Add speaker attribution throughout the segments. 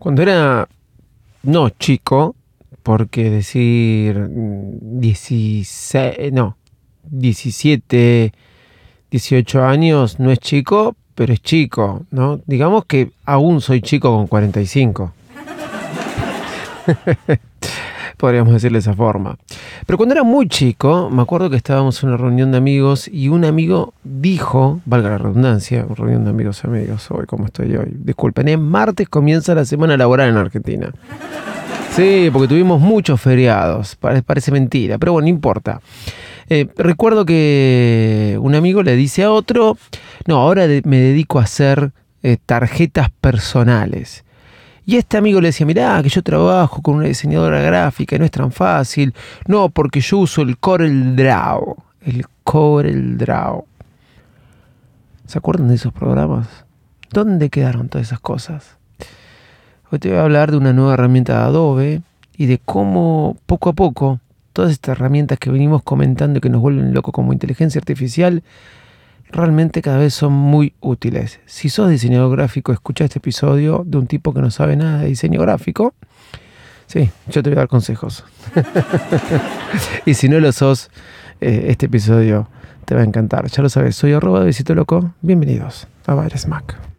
Speaker 1: Cuando era, no chico, porque decir 16, no, 17, 18 años no es chico, pero es chico, ¿no? Digamos que aún soy chico con 45. Podríamos decirle de esa forma. Pero cuando era muy chico, me acuerdo que estábamos en una reunión de amigos y un amigo dijo, valga la redundancia, una reunión de amigos amigos, hoy como estoy hoy. Disculpen, es martes comienza la semana laboral en Argentina. Sí, porque tuvimos muchos feriados, parece mentira, pero bueno, no importa. Eh, recuerdo que un amigo le dice a otro, no, ahora me dedico a hacer eh, tarjetas personales. Y este amigo le decía, mirá, que yo trabajo con una diseñadora gráfica y no es tan fácil. No, porque yo uso el Corel Draw. El Corel Draw. ¿Se acuerdan de esos programas? ¿Dónde quedaron todas esas cosas? Hoy te voy a hablar de una nueva herramienta de Adobe y de cómo poco a poco todas estas herramientas que venimos comentando y que nos vuelven locos como inteligencia artificial realmente cada vez son muy útiles. Si sos diseñador gráfico, escucha este episodio de un tipo que no sabe nada de diseño gráfico. Sí, yo te voy a dar consejos. y si no lo sos, eh, este episodio te va a encantar. Ya lo sabes, soy arroba de Visito Loco. Bienvenidos a Baires Mac.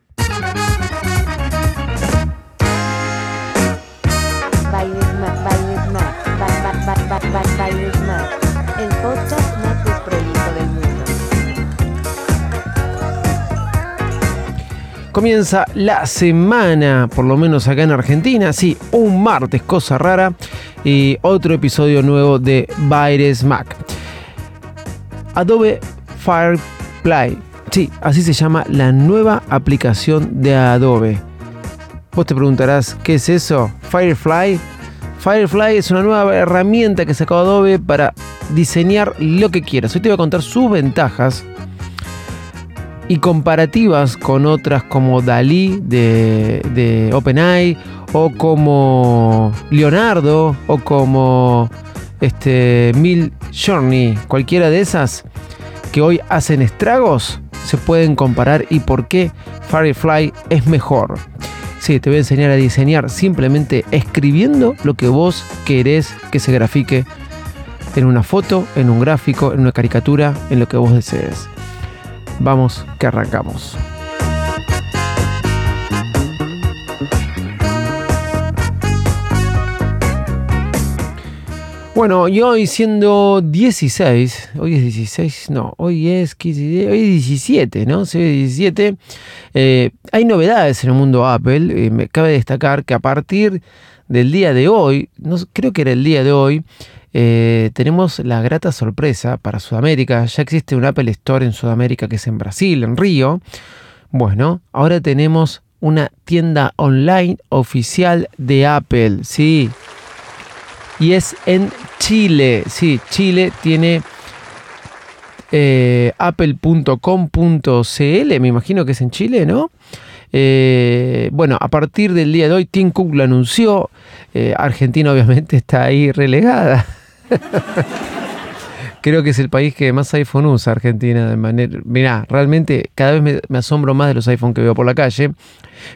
Speaker 1: Comienza la semana, por lo menos acá en Argentina. Sí, un martes, cosa rara. Y otro episodio nuevo de Baires Mac. Adobe Firefly. Sí, así se llama la nueva aplicación de Adobe. Vos te preguntarás, ¿qué es eso? Firefly. Firefly es una nueva herramienta que sacó Adobe para diseñar lo que quieras. Hoy te voy a contar sus ventajas y comparativas con otras como Dalí de, OpenAI o como Leonardo o como este Mil Journey, cualquiera de esas que hoy hacen estragos, se pueden comparar y por qué Firefly es mejor. Sí, te voy a enseñar a diseñar simplemente escribiendo lo que vos querés que se grafique en una foto, en un gráfico, en una caricatura, en lo que vos desees. Vamos, que arrancamos. Bueno, y hoy siendo 16, hoy es 16, no, hoy es, hoy es 17, ¿no? Sí, 17. Eh, hay novedades en el mundo Apple. Eh, me cabe destacar que a partir del día de hoy, no, creo que era el día de hoy, eh, tenemos la grata sorpresa para Sudamérica. Ya existe un Apple Store en Sudamérica que es en Brasil, en Río. Bueno, ahora tenemos una tienda online oficial de Apple, sí. Y es en Chile, sí, Chile tiene eh, apple.com.cl, me imagino que es en Chile, ¿no? Eh, bueno, a partir del día de hoy, Tim Cook lo anunció. Argentina obviamente está ahí relegada. Creo que es el país que más iPhone usa, Argentina. De manera, mirá, realmente cada vez me, asombro más de los iPhones que veo por la calle.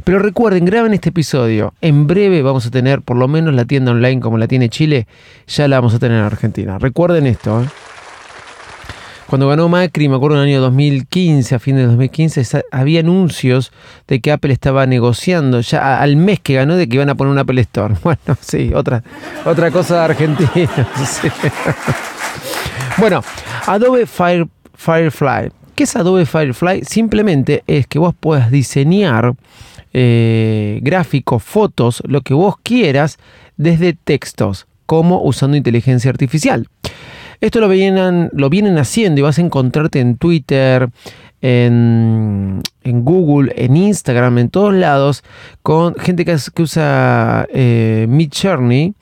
Speaker 1: Pero recuerden, graben este episodio. En breve vamos a tener por lo menos la tienda online como la tiene Chile. Ya la vamos a tener en Argentina. Recuerden esto. ¿eh? Cuando ganó Macri, me acuerdo en el año 2015, a fin de 2015, había anuncios de que Apple estaba negociando ya al mes que ganó de que iban a poner un Apple Store. Bueno, sí, otra, otra cosa Argentina. Bueno, Adobe Firefly. ¿Qué es Adobe Firefly? Simplemente es que vos puedas diseñar eh, gráficos, fotos, lo que vos quieras desde textos, como usando inteligencia artificial. Esto lo vienen, lo vienen haciendo y vas a encontrarte en Twitter, en, Google, en Instagram, en todos lados, con gente que, usa eh, Journey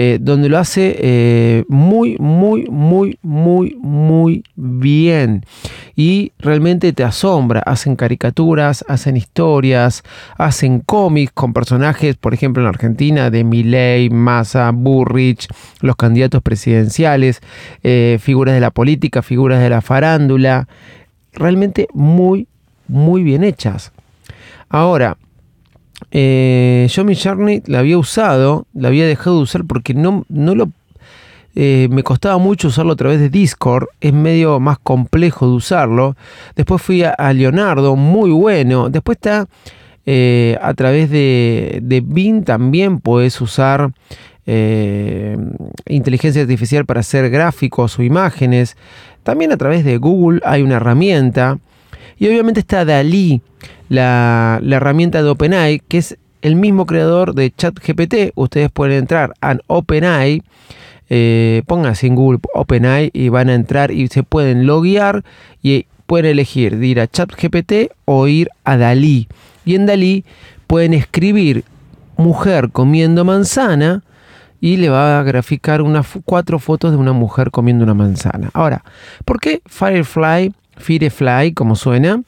Speaker 1: eh, donde lo hace eh, muy, muy, muy, muy, muy bien. Y realmente te asombra. Hacen caricaturas, hacen historias, hacen cómics con personajes, por ejemplo, en Argentina, de Milley, Massa, Burrich, los candidatos presidenciales, eh, figuras de la política, figuras de la farándula. Realmente muy, muy bien hechas. Ahora, eh, yo mi Journey la había usado, la había dejado de usar porque no, no lo eh, me costaba mucho usarlo a través de Discord, es medio más complejo de usarlo. Después fui a, Leonardo, muy bueno. Después está eh, a través de, de Bing también puedes usar inteligencia artificial para hacer gráficos o imágenes. También a través de Google hay una herramienta. Y obviamente está Dalí, la, herramienta de OpenAI, que es el mismo creador de ChatGPT. Ustedes pueden entrar a OpenAI eh, pónganse en Google OpenAI y van a entrar y se pueden loguear y pueden elegir de ir a ChatGPT o ir a Dalí. Y en Dalí pueden escribir mujer comiendo manzana y le va a graficar unas cuatro fotos de una mujer comiendo una manzana. Ahora, ¿por qué Firefly, Firefly, como suena,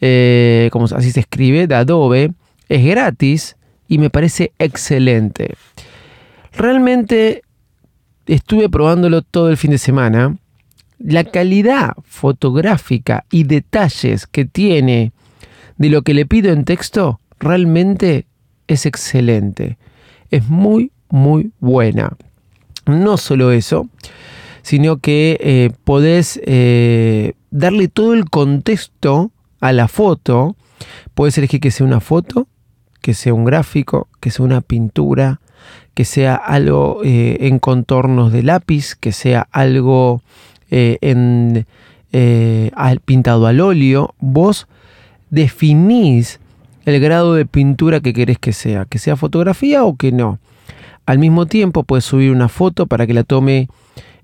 Speaker 1: eh, como así se escribe, de Adobe, es gratis y me parece excelente? Realmente estuve probándolo todo el fin de semana. La calidad fotográfica y detalles que tiene de lo que le pido en texto realmente es excelente. Es muy, muy buena. No solo eso, sino que eh, podés eh, darle todo el contexto a la foto. Puedes elegir que sea una foto, que sea un gráfico, que sea una pintura, que sea algo eh, en contornos de lápiz, que sea algo eh, en, eh, al, pintado al óleo, vos definís el grado de pintura que querés que sea, que sea fotografía o que no. Al mismo tiempo puedes subir una foto para que la tome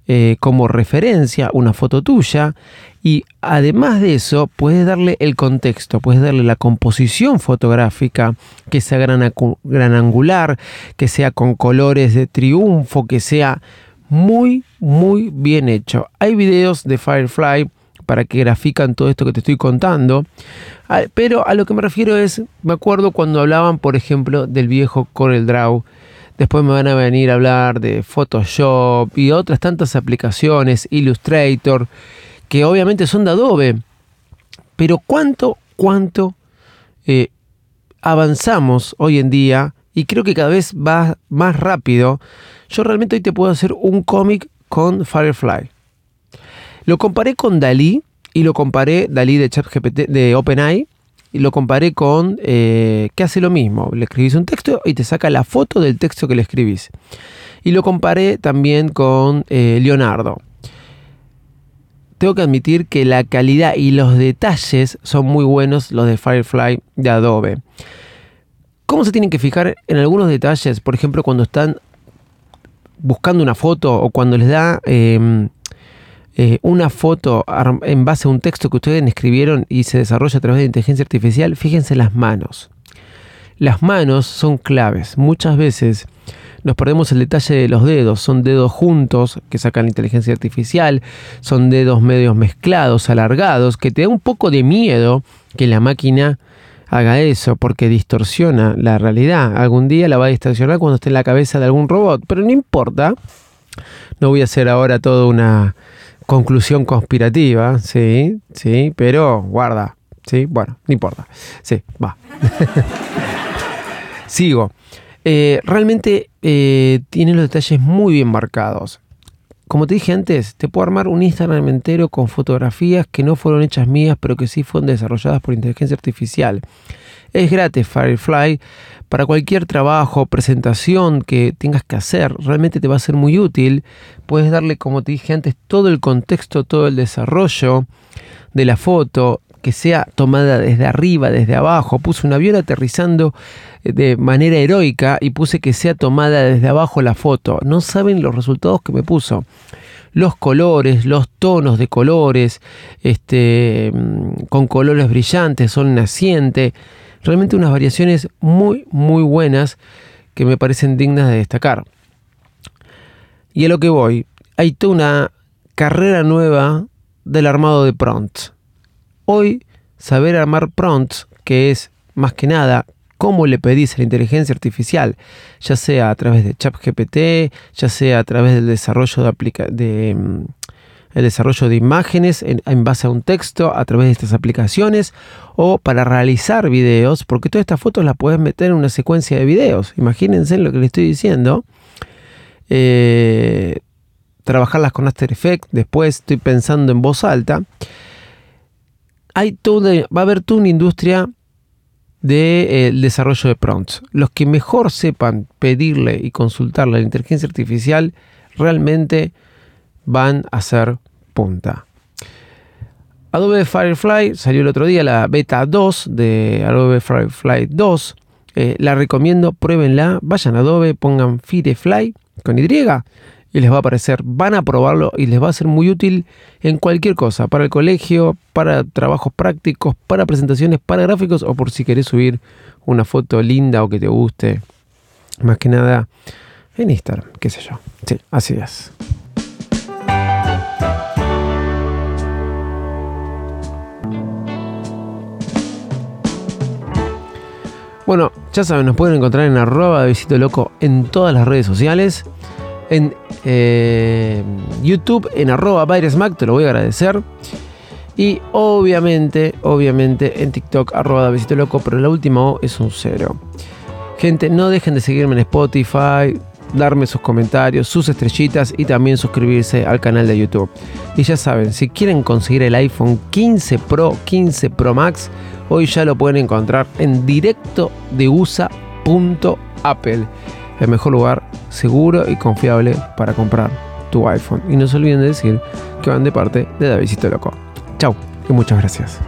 Speaker 1: eh, como referencia, una foto tuya, y además de eso puedes darle el contexto, puedes darle la composición fotográfica, que sea gran, gran angular, que sea con colores de triunfo, que sea muy, muy bien hecho. Hay videos de Firefly para que grafican todo esto que te estoy contando. Ah, pero a lo que me refiero es, me acuerdo cuando hablaban, por ejemplo, del viejo Corel Draw Después me van a venir a hablar de Photoshop y otras tantas aplicaciones, Illustrator, que obviamente son de Adobe. Pero cuánto, cuánto eh, avanzamos hoy en día y creo que cada vez va más rápido. Yo realmente hoy te puedo hacer un cómic con Firefly. Lo comparé con Dalí y lo comparé Dalí de ChatGPT de OpenAI y lo comparé con eh, que hace lo mismo. Le escribís un texto y te saca la foto del texto que le escribís. Y lo comparé también con eh, Leonardo. Tengo que admitir que la calidad y los detalles son muy buenos los de Firefly de Adobe. ¿Cómo se tienen que fijar en algunos detalles? Por ejemplo, cuando están buscando una foto o cuando les da eh, eh, una foto en base a un texto que ustedes escribieron y se desarrolla a través de inteligencia artificial, fíjense las manos. Las manos son claves. Muchas veces nos perdemos el detalle de los dedos. Son dedos juntos que sacan la inteligencia artificial. Son dedos medios mezclados, alargados, que te da un poco de miedo que la máquina haga eso porque distorsiona la realidad. Algún día la va a distorsionar cuando esté en la cabeza de algún robot, pero no importa. No voy a hacer ahora toda una conclusión conspirativa, sí, sí, pero guarda, sí, bueno, no importa, sí, va. Sigo. Eh, realmente eh, tiene los detalles muy bien marcados. Como te dije antes, te puedo armar un Instagram entero con fotografías que no fueron hechas mías, pero que sí fueron desarrolladas por inteligencia artificial. Es gratis Firefly para cualquier trabajo, presentación que tengas que hacer. Realmente te va a ser muy útil. Puedes darle, como te dije antes, todo el contexto, todo el desarrollo de la foto, que sea tomada desde arriba, desde abajo. Puse un avión aterrizando eh, de manera heroica y puse que sea tomada desde abajo la foto. No saben los resultados que me puso. Los colores, los tonos de colores, este, mm, con colores brillantes, son naciente realmente unas variaciones muy, muy buenas que me parecen dignas de destacar. Y a lo que voy, hay toda una carrera nueva del armado de prompts. Hoy, saber armar prompts, que es más que nada cómo le pedís a la inteligencia artificial, ya sea a través de ChatGPT, ya sea a través del desarrollo de, de mm, el desarrollo de imágenes en, base a un texto a través de estas aplicaciones o para realizar videos, porque todas estas fotos las puedes meter en una secuencia de videos. Imagínense lo que le estoy diciendo. Eh, trabajarlas con After Effects, después estoy pensando en voz alta. Hay toda, va a haber toda una industria del desarrollo de prompts. Los que mejor sepan pedirle y consultarle a la inteligencia artificial realmente van a ser punta. Adobe Firefly salió el otro día la beta 2 de Adobe Firefly 2. Eh, la recomiendo, pruébenla. Vayan a Adobe, pongan Firefly con Y y les va a aparecer. Van a probarlo y les va a ser muy útil en cualquier cosa, para el colegio, para trabajos prácticos, para presentaciones, para gráficos o por si querés subir una foto linda o que te guste. Más que nada en Instagram, qué sé yo. Sí, así es. Bueno, ya saben, nos pueden encontrar en arroba de visito loco en todas las redes sociales. En eh, YouTube, en arroba Mac, te lo voy a agradecer. Y obviamente, obviamente en TikTok, arroba Visito Loco, pero la última O es un cero. Gente, no dejen de seguirme en Spotify, darme sus comentarios, sus estrellitas y también suscribirse al canal de YouTube. Y ya saben, si quieren conseguir el iPhone 15 Pro, 15 Pro Max, hoy ya lo pueden encontrar en directo de USA.apple el mejor lugar seguro y confiable para comprar tu iPhone. Y no se olviden de decir que van de parte de Davidito Loco. Chau y muchas gracias.